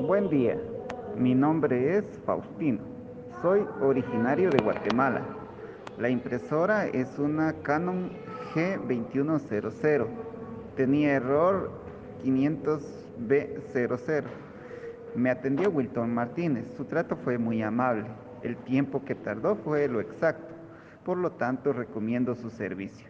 Buen día, mi nombre es Faustino. Soy originario de Guatemala. La impresora es una Canon G2100. Tenía error 500B00. Me atendió Wilton Martínez. Su trato fue muy amable. El tiempo que tardó fue lo exacto. Por lo tanto, recomiendo su servicio.